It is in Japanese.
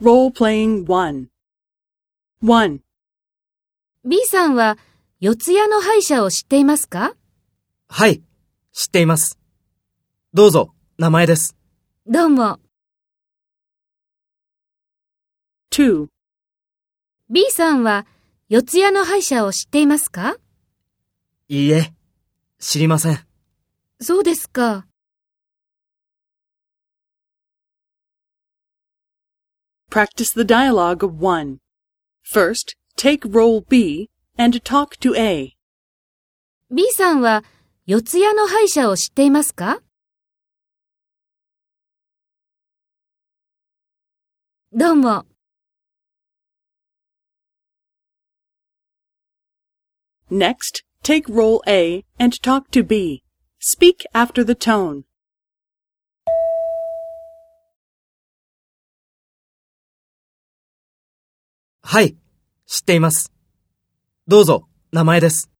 Role-playing 1. 1. B さんは四谷の歯医者を知っていますか？はい、知っています。どうぞ、名前です。どうも。2. B さんは四谷の歯医者を知っていますか？いいえ、知りません。そうですか。Practice the dialogue of 1. First, take role B and talk to A. B さんは四谷の歯医者を知っていますかどうも。 Next, take role A and talk to B. Speak after the tone. はい、知っています。どうぞ、名前です。